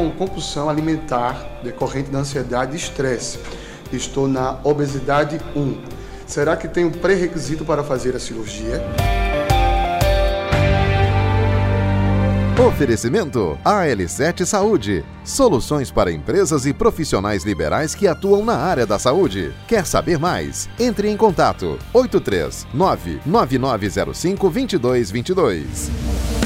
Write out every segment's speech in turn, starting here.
com compulsão alimentar decorrente da ansiedade e estresse. Estou na obesidade 1. Será que tenho pré-requisito para fazer a cirurgia? Oferecimento AL7 Saúde. Soluções para empresas e profissionais liberais que atuam na área da saúde. Quer saber mais? Entre em contato 83 99905 2222.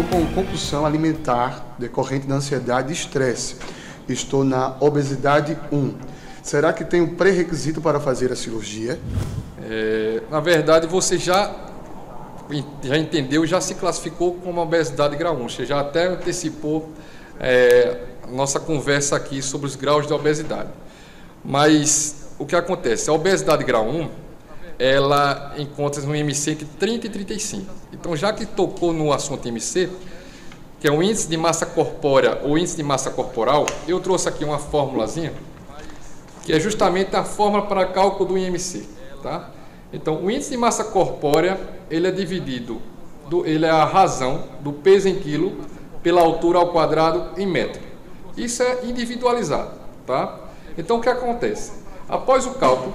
Estou com compulsão alimentar decorrente da ansiedade e estresse. Estou na obesidade 1. Será que tenho pré-requisito para fazer a cirurgia? É, na verdade, você já, já entendeu, já se classificou como obesidade grau 1. Você já até antecipou é, nossa conversa aqui sobre os graus de obesidade. Mas o que acontece? A obesidade grau 1 ela encontra-se no IMC entre 30 e 35. Então, já que tocou no assunto IMC, que é o índice de massa corpórea ou índice de massa corporal, eu trouxe aqui uma formulazinha, que é justamente a fórmula para cálculo do IMC, tá? Então, o índice de massa corpórea, ele é dividido, do, ele é a razão do peso em quilo pela altura ao quadrado em metro. Isso é individualizado, tá? Então, o que acontece? Após o cálculo,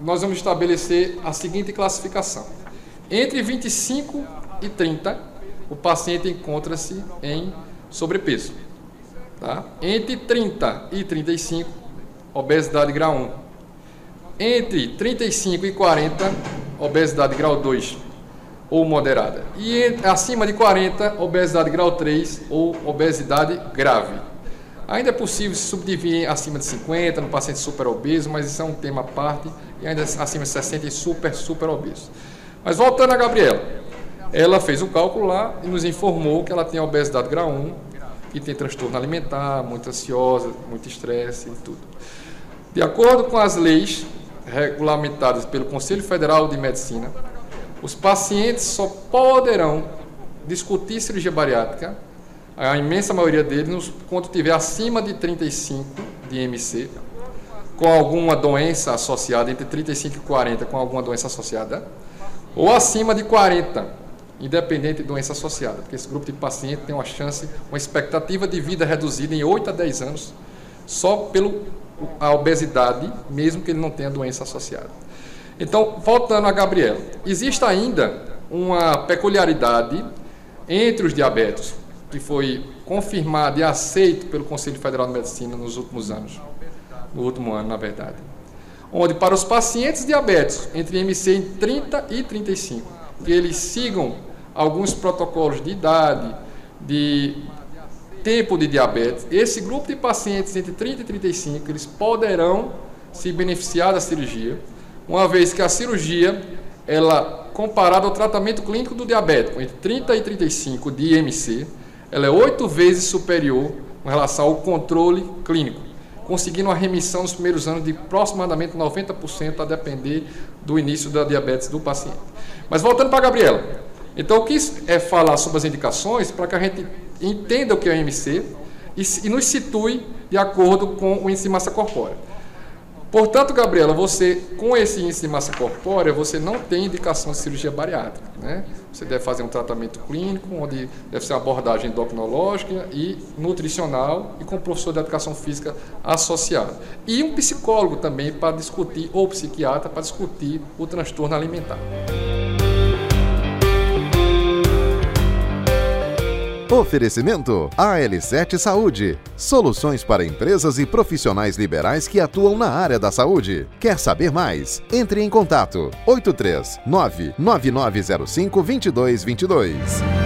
nós vamos estabelecer a seguinte classificação. Entre 25 e 30, o paciente encontra-se em sobrepeso. Tá? Entre 30 e 35, obesidade grau 1. Entre 35 e 40, obesidade grau 2 ou moderada. E acima de 40, obesidade grau 3 ou obesidade grave. Ainda é possível se subdividir acima de 50 no paciente super obeso, mas isso é um tema à parte, e ainda acima de 60 e super, super obeso. Mas voltando a Gabriela, ela fez o cálculo lá e nos informou que ela tem obesidade grau 1, que tem transtorno alimentar, muito ansiosa, muito estresse e tudo. De acordo com as leis regulamentadas pelo Conselho Federal de Medicina, os pacientes só poderão discutir cirurgia bariátrica a imensa maioria deles, quando tiver acima de 35 de MC, com alguma doença associada, entre 35 e 40, com alguma doença associada, ou acima de 40, independente de doença associada, porque esse grupo de paciente tem uma chance, uma expectativa de vida reduzida em 8 a 10 anos, só pela obesidade, mesmo que ele não tenha doença associada. Então, voltando a Gabriela, existe ainda uma peculiaridade entre os diabéticos que foi confirmado e aceito pelo Conselho Federal de Medicina nos últimos anos, no último ano, na verdade. Onde para os pacientes diabéticos entre MC em 30 e 35, que eles sigam alguns protocolos de idade, de tempo de diabetes, esse grupo de pacientes entre 30 e 35, eles poderão se beneficiar da cirurgia, uma vez que a cirurgia, ela comparada ao tratamento clínico do diabético entre 30 e 35 de IMC, ela é oito vezes superior com relação ao controle clínico, conseguindo uma remissão nos primeiros anos de aproximadamente 90% a depender do início da diabetes do paciente. Mas voltando para a Gabriela. Então, eu quis é falar sobre as indicações para que a gente entenda o que é o IMC e, e nos situe de acordo com o índice de massa corpórea. Portanto, Gabriela, você com esse índice de massa corpórea, você não tem indicação de cirurgia bariátrica. Né? Você deve fazer um tratamento clínico, onde deve ser uma abordagem endocrinológica e nutricional e com professor de educação física associado. E um psicólogo também para discutir, ou psiquiatra para discutir o transtorno alimentar. Oferecimento AL7 Saúde. Soluções para empresas e profissionais liberais que atuam na área da saúde. Quer saber mais? Entre em contato 83 99905 2222.